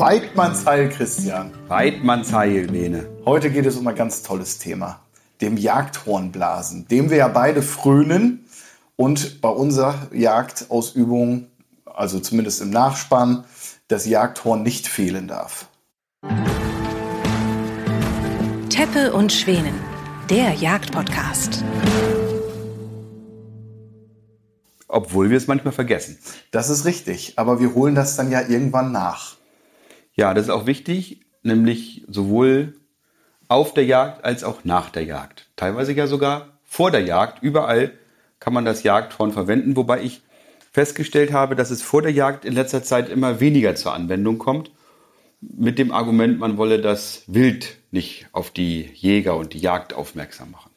Weidmannsheil, Christian. Weidmannsheil, Lene. Heute geht es um ein ganz tolles Thema, dem Jagdhornblasen, dem wir ja beide frönen und bei unserer Jagdausübung, also zumindest im Nachspann, das Jagdhorn nicht fehlen darf. Teppe und Schwänen, der Jagdpodcast. Obwohl wir es manchmal vergessen. Das ist richtig, aber wir holen das dann ja irgendwann nach. Ja, das ist auch wichtig, nämlich sowohl auf der Jagd als auch nach der Jagd. Teilweise ja sogar vor der Jagd. Überall kann man das Jagdhorn verwenden, wobei ich festgestellt habe, dass es vor der Jagd in letzter Zeit immer weniger zur Anwendung kommt. Mit dem Argument, man wolle das Wild nicht auf die Jäger und die Jagd aufmerksam machen.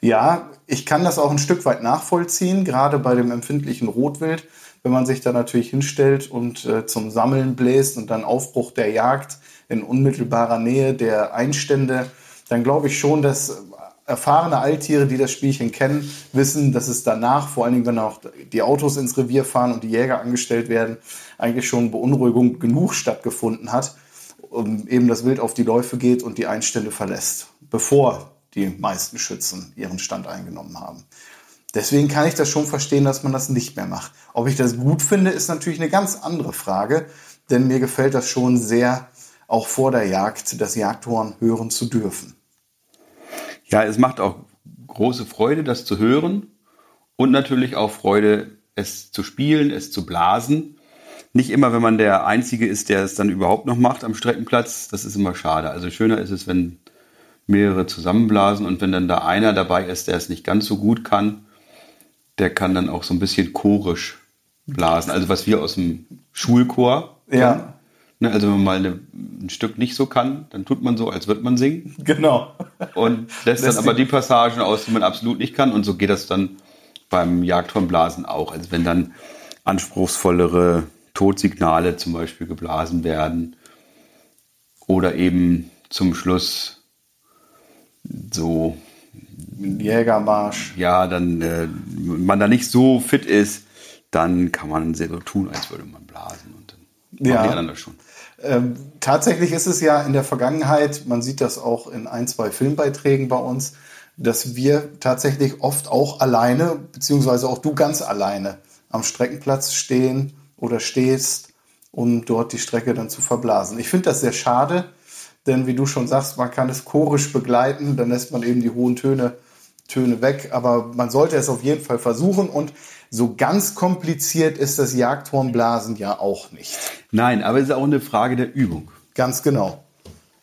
Ja, ich kann das auch ein Stück weit nachvollziehen, gerade bei dem empfindlichen Rotwild wenn man sich da natürlich hinstellt und äh, zum Sammeln bläst und dann Aufbruch der Jagd in unmittelbarer Nähe der Einstände, dann glaube ich schon, dass erfahrene Alttiere, die das Spielchen kennen, wissen, dass es danach, vor allen Dingen, wenn auch die Autos ins Revier fahren und die Jäger angestellt werden, eigentlich schon Beunruhigung genug stattgefunden hat, um eben das Wild auf die Läufe geht und die Einstände verlässt, bevor die meisten Schützen ihren Stand eingenommen haben. Deswegen kann ich das schon verstehen, dass man das nicht mehr macht. Ob ich das gut finde, ist natürlich eine ganz andere Frage, denn mir gefällt das schon sehr, auch vor der Jagd das Jagdhorn hören zu dürfen. Ja, es macht auch große Freude, das zu hören und natürlich auch Freude, es zu spielen, es zu blasen. Nicht immer, wenn man der Einzige ist, der es dann überhaupt noch macht am Streckenplatz. Das ist immer schade. Also schöner ist es, wenn mehrere zusammenblasen und wenn dann da einer dabei ist, der es nicht ganz so gut kann, der kann dann auch so ein bisschen chorisch blasen. Also was wir aus dem Schulchor ja. Ne, also wenn man mal eine, ein Stück nicht so kann, dann tut man so, als würde man singen. Genau. Und lässt dann aber die Passagen aus, die man absolut nicht kann. Und so geht das dann beim Jagdhornblasen auch. Also wenn dann anspruchsvollere Todsignale zum Beispiel geblasen werden oder eben zum Schluss so Jägermarsch. Ja, dann äh, man da nicht so fit ist, dann kann man sehr so tun, als würde man blasen und dann ja. die anderen das schon. Ähm, tatsächlich ist es ja in der Vergangenheit, man sieht das auch in ein, zwei Filmbeiträgen bei uns, dass wir tatsächlich oft auch alleine, beziehungsweise auch du ganz alleine am Streckenplatz stehen oder stehst, um dort die Strecke dann zu verblasen. Ich finde das sehr schade, denn wie du schon sagst, man kann es chorisch begleiten, dann lässt man eben die hohen Töne, Töne weg, aber man sollte es auf jeden Fall versuchen und so ganz kompliziert ist das Jagdhornblasen ja auch nicht. Nein, aber es ist auch eine Frage der Übung. Ganz genau.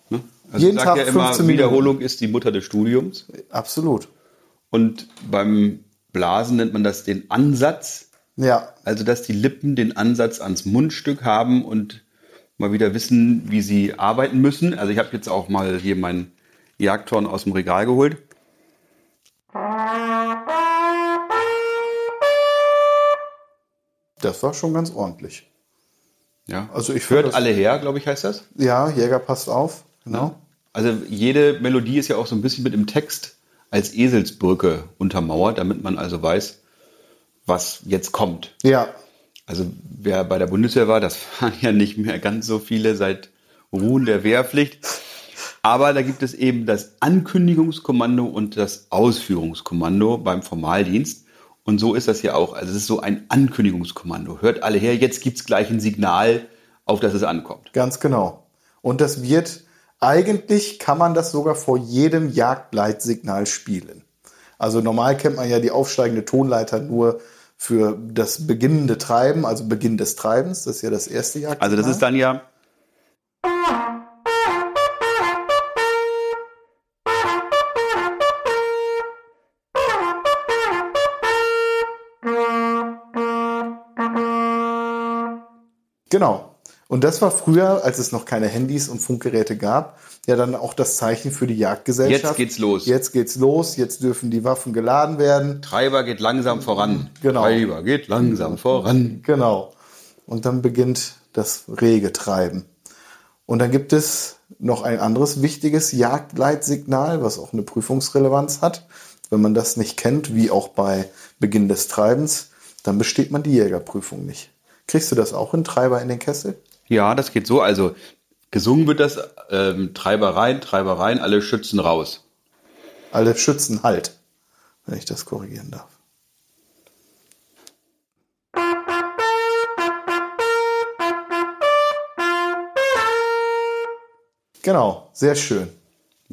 Ne? Also Jeden Tag ja immer, 15 Wiederholung ist die Mutter des Studiums. Absolut. Und beim Blasen nennt man das den Ansatz. Ja. Also, dass die Lippen den Ansatz ans Mundstück haben und mal wieder wissen, wie sie arbeiten müssen. Also ich habe jetzt auch mal hier mein Jagdhorn aus dem Regal geholt. Das war schon ganz ordentlich. Ja. Also ich hört alle her, glaube ich, heißt das. Ja, Jäger passt auf. Genau. Also jede Melodie ist ja auch so ein bisschen mit dem Text als Eselsbrücke untermauert, damit man also weiß, was jetzt kommt. Ja. Also wer bei der Bundeswehr war, das waren ja nicht mehr ganz so viele seit Ruhen der Wehrpflicht. Aber da gibt es eben das Ankündigungskommando und das Ausführungskommando beim Formaldienst. Und so ist das hier auch. Also es ist so ein Ankündigungskommando. Hört alle her, jetzt gibt es gleich ein Signal, auf das es ankommt. Ganz genau. Und das wird, eigentlich kann man das sogar vor jedem Jagdleitsignal spielen. Also normal kennt man ja die aufsteigende Tonleiter nur für das beginnende Treiben, also Beginn des Treibens. Das ist ja das erste Jagd. Also das ist dann ja. Genau. Und das war früher, als es noch keine Handys und Funkgeräte gab, ja dann auch das Zeichen für die Jagdgesellschaft. Jetzt geht's los. Jetzt geht's los, jetzt dürfen die Waffen geladen werden. Treiber geht langsam voran. Genau. Treiber geht langsam voran. Genau. Und dann beginnt das rege Treiben. Und dann gibt es noch ein anderes wichtiges Jagdleitsignal, was auch eine Prüfungsrelevanz hat. Wenn man das nicht kennt, wie auch bei Beginn des Treibens, dann besteht man die Jägerprüfung nicht. Kriegst du das auch in Treiber in den Kessel? Ja, das geht so. Also gesungen wird das ähm, Treiber rein, Treiber rein, alle Schützen raus. Alle Schützen halt, wenn ich das korrigieren darf. Genau, sehr schön.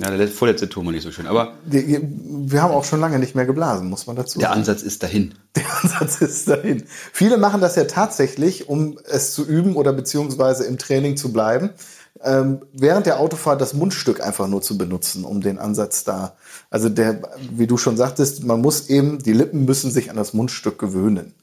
Ja, der letzte- vorletzte Ton war nicht so schön, aber Wir haben auch schon lange nicht mehr geblasen, muss man dazu der sagen. Ansatz ist dahin. Der Ansatz ist dahin. Viele machen das ja tatsächlich, um es zu üben oder beziehungsweise im Training zu bleiben, ähm, während der Autofahrt das Mundstück einfach nur zu benutzen, um den Ansatz da. Also der, wie du schon sagtest, man muss eben, die Lippen müssen sich an das Mundstück gewöhnen.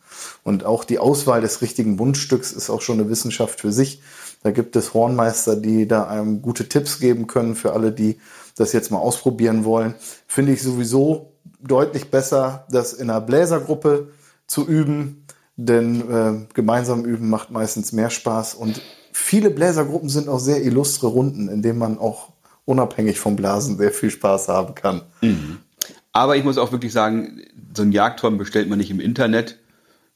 Und auch die Auswahl des richtigen Mundstücks ist auch schon eine Wissenschaft für sich. Da gibt es Hornmeister, die da einem gute Tipps geben können für alle, die das jetzt mal ausprobieren wollen. Finde ich sowieso deutlich besser, das in einer Bläsergruppe zu üben, denn äh, gemeinsam üben macht meistens mehr Spaß. Und viele Bläsergruppen sind auch sehr illustre Runden, in denen man auch unabhängig vom Blasen sehr viel Spaß haben kann. Aber ich muss auch wirklich sagen, so ein Jagdhorn bestellt man nicht im Internet,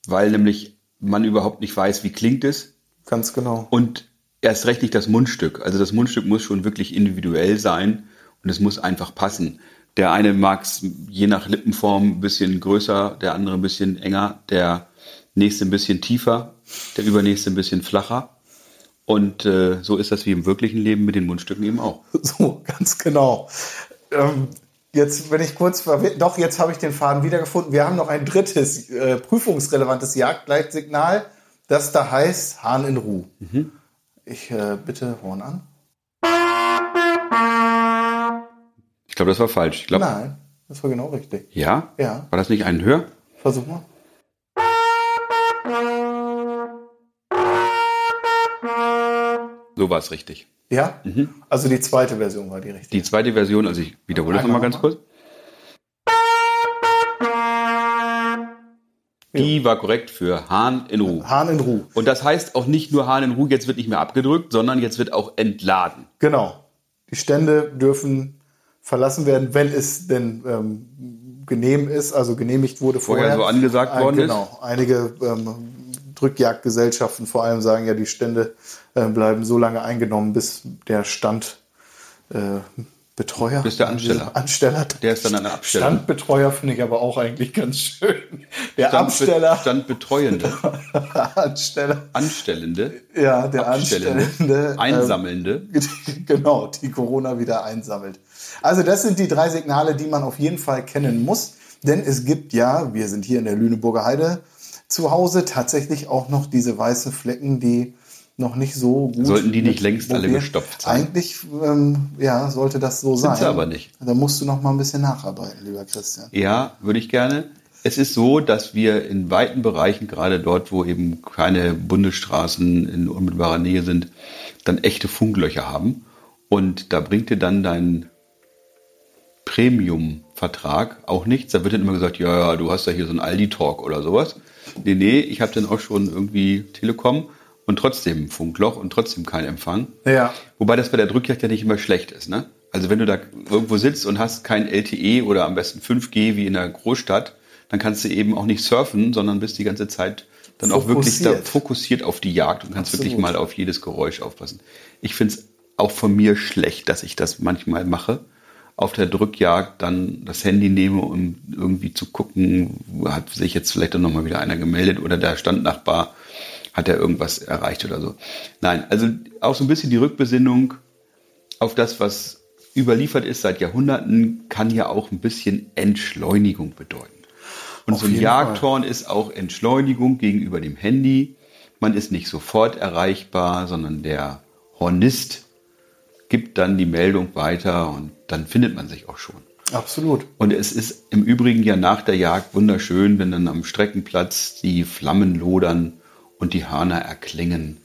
weil nämlich man überhaupt nicht weiß, wie klingt es. Ganz genau. Und erst recht nicht das Mundstück. Also das Mundstück muss schon wirklich individuell sein und es muss einfach passen. Der eine mag es je nach Lippenform ein bisschen größer, der andere ein bisschen enger, der nächste ein bisschen tiefer, der übernächste ein bisschen flacher. Und äh, so ist das wie im wirklichen Leben mit den Mundstücken eben auch. So, ganz genau. Ähm, jetzt, wenn ich kurz doch, jetzt habe ich den Faden wiedergefunden. Wir haben noch ein drittes äh, prüfungsrelevantes Jagdgleitsignal, das da heißt Hahn in Ruhe. Ich äh, bitte Horn an. Ich glaube, das war falsch. Ich glaube, Nein, das war genau richtig. ja? Ja. War das nicht ein Hör? Versuch mal. So war es richtig. Ja? Also die zweite Version war die richtige. Die zweite Version, also ich wiederhole das nochmal ganz kurz. Die war korrekt für Hahn in Ruhe. Hahn in Ruhe. Und das heißt auch nicht nur Hahn in Ruhe, jetzt wird nicht mehr abgedrückt, sondern jetzt wird auch entladen. Genau. Die Stände dürfen verlassen werden, wenn es denn ähm, genehm ist, also genehmigt wurde Vorher vorher. so angesagt Ein- worden ist. Genau. Einige ähm, Drückjagdgesellschaften vor allem sagen ja, die Stände äh, bleiben so lange eingenommen, bis der Stand äh, Betreuer, Bis der Ansteller. Ansteller. Der ist dann an der Abstellung. Standbetreuer finde ich aber auch eigentlich ganz schön. Der Standbe- Absteller, Standbetreuende, Ansteller, Anstellende, ja, der Abstellende, Anstellende, ähm, Einsammelnde. genau, die Corona wieder einsammelt. Also das sind die drei Signale, die man auf jeden Fall kennen muss. Denn es gibt ja, wir sind hier in der Lüneburger Heide zu Hause, tatsächlich auch noch diese weißen Flecken, die noch nicht so gut... Sollten die nicht längst alle gestopft sein? Eigentlich, ähm, ja, sollte das so sein. sie aber nicht. Da musst du noch mal ein bisschen nacharbeiten, lieber Christian. Ja, würde ich gerne. Es ist so, dass wir in weiten Bereichen, gerade dort, wo eben keine Bundesstraßen in unmittelbarer Nähe sind, dann echte Funklöcher haben. Und da bringt dir dann dein Premium-Vertrag auch nichts. Da wird dann immer gesagt, ja, ja, du hast ja hier so einen Aldi-Talk oder sowas. Nee, nee, ich habe dann auch schon irgendwie Telekom und trotzdem ein Funkloch und trotzdem keinen Empfang. Ja. Wobei das bei der Drückjagd ja nicht immer schlecht ist. Ne? Also wenn du da irgendwo sitzt und hast kein LTE oder am besten 5G wie in der Großstadt, dann kannst du eben auch nicht surfen, sondern bist die ganze Zeit dann auch wirklich da Fokussiert. fokussiert auf die Jagd und kannst wirklich Absolut. mal auf jedes Geräusch aufpassen. Ich finde es auch von mir schlecht, dass ich das manchmal mache. Auf der Drückjagd dann das Handy nehme, um irgendwie zu gucken, hat sich jetzt vielleicht dann nochmal wieder einer gemeldet oder der Standnachbar hat er irgendwas erreicht oder so. Nein, also auch so ein bisschen die Rückbesinnung auf das, was überliefert ist seit Jahrhunderten, kann ja auch ein bisschen Entschleunigung bedeuten. Und Auf so ein Jagdhorn ist auch Entschleunigung gegenüber dem Handy. Man ist nicht sofort erreichbar, sondern der Hornist gibt dann die Meldung weiter und dann findet man sich auch schon. Absolut. Und es ist im Übrigen ja nach der Jagd wunderschön, wenn dann am Streckenplatz die Flammen lodern und die Hörner erklingen.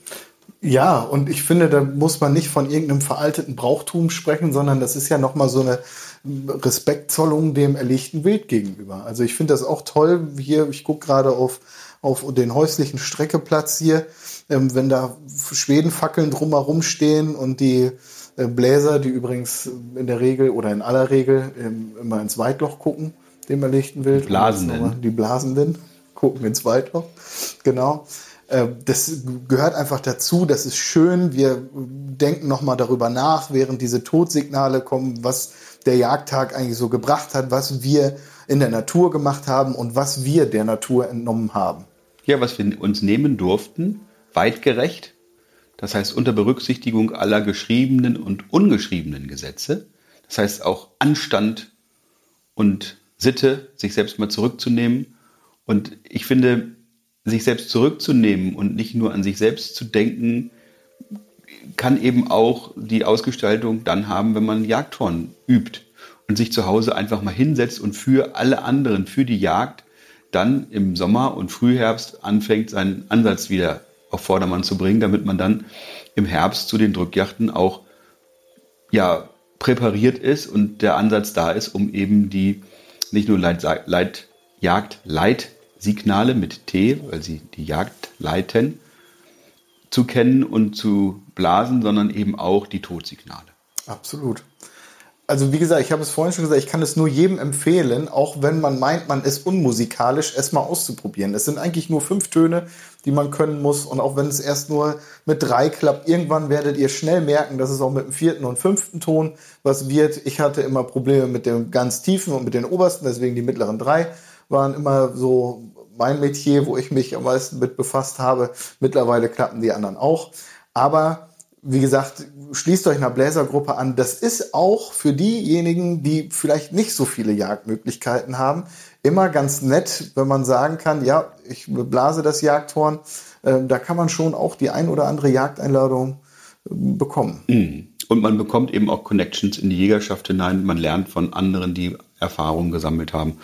Ja, und ich finde, da muss man nicht von irgendeinem veralteten Brauchtum sprechen, sondern das ist ja nochmal so eine Respektzollung dem erlegten Wild gegenüber. Also ich finde das auch toll. Hier, ich gucke gerade auf, auf den häuslichen Streckeplatz hier, ähm, wenn da Schwedenfackeln drumherum stehen und die Bläser, die übrigens in der Regel oder in aller Regel immer ins Weitloch gucken, dem erlegten Wild. Die Blasenden. Die Blasenden gucken ins Weitloch. Genau. Äh, das gehört einfach dazu, das ist schön. Wir denken nochmal darüber nach, während diese Todsignale kommen, was der Jagdtag eigentlich so gebracht hat, was wir in der Natur gemacht haben und was wir der Natur entnommen haben. Ja, was wir uns nehmen durften, weitgerecht. Das heißt unter Berücksichtigung aller geschriebenen und ungeschriebenen Gesetze. Das heißt auch Anstand und Sitte, sich selbst mal zurückzunehmen. Und ich finde, sich selbst zurückzunehmen und nicht nur an sich selbst zu denken, kann eben auch die Ausgestaltung dann haben, wenn man Jagdhorn übt und sich zu Hause einfach mal hinsetzt und für alle anderen, für die Jagd, dann im Sommer und Frühherbst anfängt, seinen Ansatz wieder auf Vordermann zu bringen, damit man dann im Herbst zu den Drückjachten auch ja, präpariert ist und der Ansatz da ist, um eben die nicht nur Leit, Leit, Jagd, Leit Signale mit T, weil sie die Jagd leiten, zu kennen und zu blasen, sondern eben auch die Todsignale. Absolut. Also wie gesagt, ich habe es vorhin schon gesagt, ich kann es nur jedem empfehlen, auch wenn man meint, man ist unmusikalisch, es mal auszuprobieren. Es sind eigentlich nur fünf Töne, die man können muss. Und auch wenn es erst nur mit drei klappt, irgendwann werdet ihr schnell merken, dass es auch mit dem vierten und fünften Ton was wird. Ich hatte immer Probleme mit dem ganz tiefen und mit den obersten, deswegen die mittleren drei waren immer so mein Metier, wo ich mich am meisten mit befasst habe. Mittlerweile klappen die anderen auch. Aber wie gesagt, schließt euch einer Bläsergruppe an. Das ist auch für diejenigen, die vielleicht nicht so viele Jagdmöglichkeiten haben, immer ganz nett, wenn man sagen kann, ja, ich blase das Jagdhorn. Äh, da kann man schon auch die ein oder andere Jagdeinladung äh, bekommen. Mhm. Und man bekommt eben auch Connections in die Jägerschaft hinein. Man lernt von anderen, die Erfahrungen gesammelt haben.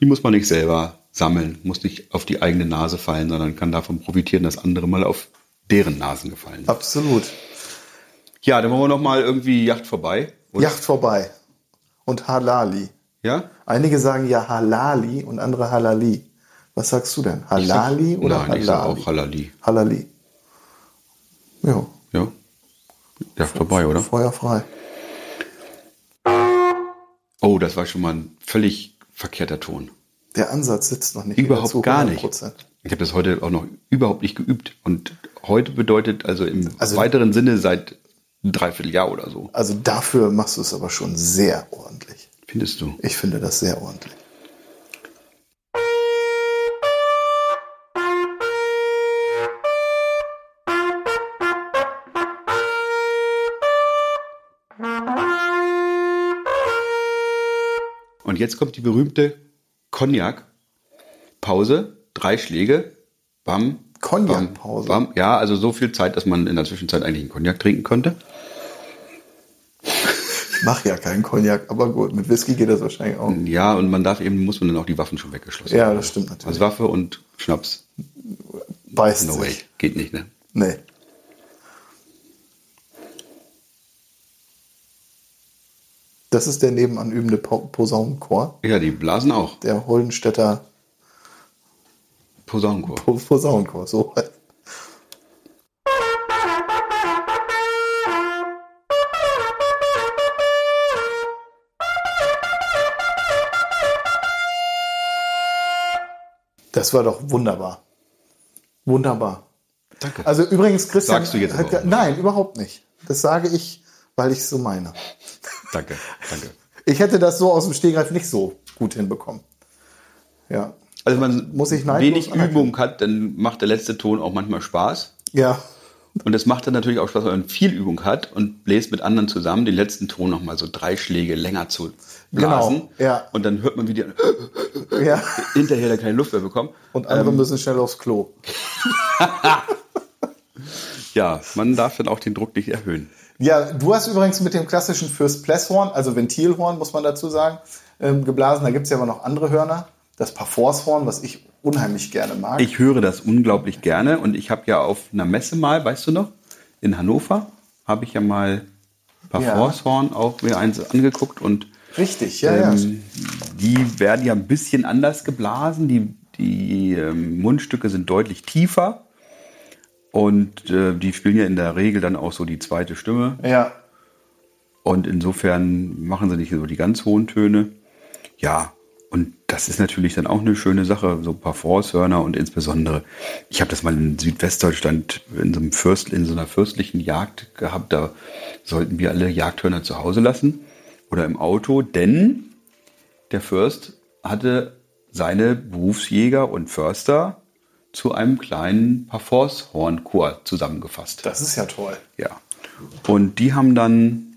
Die muss man nicht selber sammeln, muss nicht auf die eigene Nase fallen, sondern kann davon profitieren, dass andere mal auf deren Nasen gefallen sind. Absolut. Ja, dann wollen wir noch mal irgendwie Yacht vorbei. Oder? Yacht vorbei. Und Halali. Ja? Einige sagen ja Halali und andere Halali. Was sagst du denn? Halali sag, oder nein, Halali? Ich sag auch Halali. Halali. Ja. Ja. Yacht vorbei, oder? Feuer frei. Oh, das war schon mal ein völlig verkehrter Ton. Der Ansatz sitzt noch nicht. Überhaupt gar nicht. Ich habe das heute auch noch überhaupt nicht geübt. Und heute bedeutet also im also, weiteren Sinne seit ein Dreivierteljahr oder so. Also dafür machst du es aber schon sehr ordentlich. Findest du? Ich finde das sehr ordentlich. Und jetzt kommt die berühmte Cognac-Pause. Drei Schläge. Bam. Cognac-Pause? Bam, Ja, also so viel Zeit, dass man in der Zwischenzeit eigentlich einen Cognac trinken konnte. Mache ja keinen Cognac, aber gut, mit Whisky geht das wahrscheinlich auch. Ja, und man darf eben, muss man dann auch die Waffen schon weggeschlossen Ja, das stimmt natürlich. Also Waffe und Schnaps. Beißt No sich. way. Geht nicht, ne? Nee. Das ist der nebenan übende Po- Posaunenchor. Ja, die blasen auch. Der Hollenstädter Posaunenchor. Po- Posaunenchor. So. Das war doch wunderbar. Wunderbar. Danke. Also übrigens, Christian. Sagst du jetzt auch. Nein, überhaupt nicht. Das sage ich, weil ich es so meine. danke, danke. Ich hätte das so aus dem Stegreif nicht so gut hinbekommen. Ja. Also wenn man Muss ich neidlos wenig. Übung hat, dann macht der letzte Ton auch manchmal Spaß. Ja. Und es macht dann natürlich auch Spaß, wenn man viel Übung hat und bläst mit anderen zusammen den letzten Ton nochmal so drei Schläge länger zu blasen. Genau, ja. Und dann hört man, wie die ja. hinterher dann keine Luft mehr bekommen. Und andere Ähm. müssen schnell aufs Klo. Ja, man darf dann auch den Druck nicht erhöhen. Ja, du hast übrigens mit dem klassischen First Plesshorn, also Ventilhorn, muss man dazu sagen, ähm, geblasen. Da gibt es ja aber noch andere Hörner. Das Parforcehorn, was ich unheimlich gerne mag. Ich höre das unglaublich gerne und ich habe ja auf einer Messe mal, weißt du noch, in Hannover, habe ich ja mal Parforcehorn auch mir eins angeguckt und Richtig, ja, ja. Ähm, die werden ja ein bisschen anders geblasen. Die, die ähm, Mundstücke sind deutlich tiefer. Und äh, die spielen ja in der Regel dann auch so die zweite Stimme. Ja, Und insofern machen sie nicht so die ganz hohen Töne. Ja, Und das ist natürlich dann auch eine schöne Sache, so ein paar Forshörner und insbesondere, ich habe das mal in Südwestdeutschland in so, einem Fürst, in so einer fürstlichen Jagd gehabt, da sollten wir alle Jagdhörner zu Hause lassen oder im Auto, denn der Fürst hatte seine Berufsjäger und Förster zu einem kleinen Parforce-Hornchor zusammengefasst. Das ist ja toll. Ja. Und die haben dann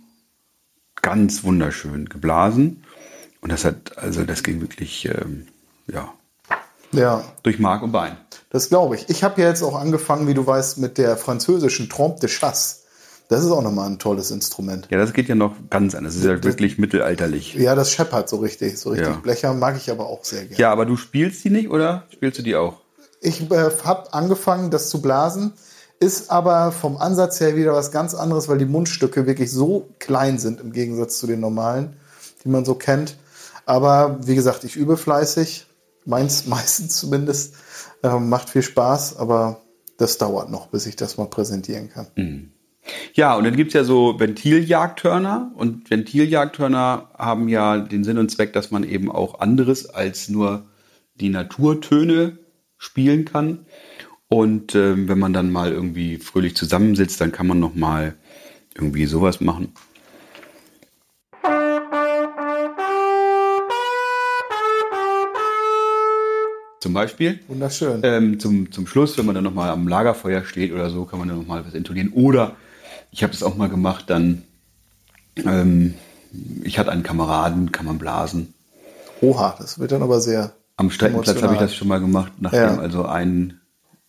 ganz wunderschön geblasen. Und das hat, also das ging wirklich, ähm, ja, Ja, durch Mark und Bein. das glaube ich. Ich habe ja jetzt auch angefangen, wie du weißt, mit der französischen Trompe de Chasse. Das ist auch nochmal ein tolles Instrument. Ja, das geht ja noch ganz anders. Das ist ja wirklich mittelalterlich. Ja, das scheppert so richtig, so richtig Ja. Blecher mag ich aber auch sehr gerne. Ja, aber du spielst die nicht oder spielst du die auch? Ich äh, habe angefangen, das zu blasen, ist aber vom Ansatz her wieder was ganz anderes, weil die Mundstücke wirklich so klein sind im Gegensatz zu den normalen, die man so kennt. Aber wie gesagt, ich übe fleißig, meins meistens zumindest, ähm, macht viel Spaß, aber das dauert noch, bis ich das mal präsentieren kann. Ja, und dann gibt's ja so Ventiljagdhörner. Und Ventiljagdhörner haben ja den Sinn und Zweck, dass man eben auch anderes als nur die Naturtöne spielen kann. Und ähm, wenn man dann mal irgendwie fröhlich zusammensitzt, dann kann man noch mal irgendwie sowas machen. Zum Beispiel. Wunderschön. Ähm, zum, zum Schluss, wenn man dann nochmal am Lagerfeuer steht oder so, kann man dann nochmal was intonieren. Oder ich habe das auch mal gemacht, dann, ähm, ich hatte einen Kameraden, kann man blasen. Oha, das wird dann aber sehr. Am Streckenplatz habe ich das schon mal gemacht, nachdem Ja. also ein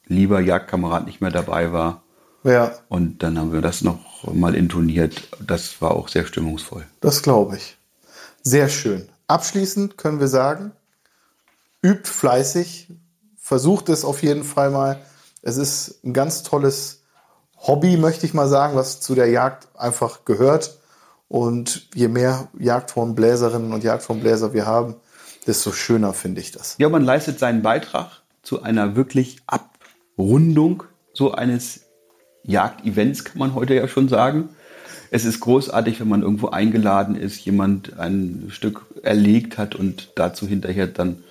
lieber Jagdkamerad nicht mehr dabei war. Ja, Und dann haben wir das noch mal intoniert. Das war auch sehr stimmungsvoll. das glaube ich. Sehr schön. Abschließend können wir sagen, übt fleißig, versucht es auf jeden Fall mal. Es ist ein ganz tolles Hobby, möchte ich mal sagen, was zu der Jagd einfach gehört. Und je mehr Jagdhornbläserinnen und Jagdhornbläser wir haben, desto schöner finde ich das. Ja, man leistet seinen Beitrag zu einer wirklich Abrundung so eines Jagdevents, kann man heute ja schon sagen. Es ist großartig, wenn man irgendwo eingeladen ist, jemand ein Stück erlegt hat und dazu hinterher dann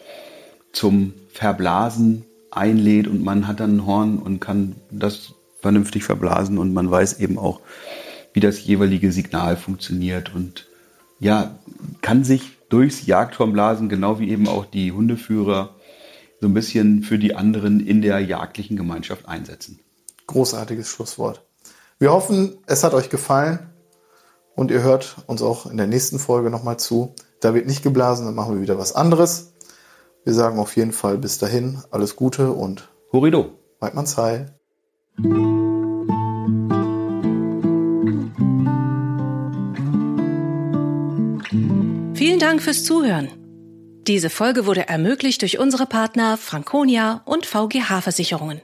zum Verblasen einlädt und man hat dann ein Horn und kann das vernünftig verblasen und man weiß eben auch, wie das jeweilige Signal funktioniert und ja, kann sich durchs Jagdhornblasen, genau wie eben auch die Hundeführer, so ein bisschen für die anderen in der jagdlichen Gemeinschaft einsetzen. Großartiges Schlusswort. Wir hoffen, es hat euch gefallen und ihr hört uns auch in der nächsten Folge nochmal zu. Da wird nicht geblasen, dann machen wir wieder was anderes. Wir sagen auf jeden Fall bis dahin alles Gute und Horido! Weidmanns Heil. Vielen Dank fürs Zuhören. Diese Folge wurde ermöglicht durch unsere Partner Franconia und VGH Versicherungen.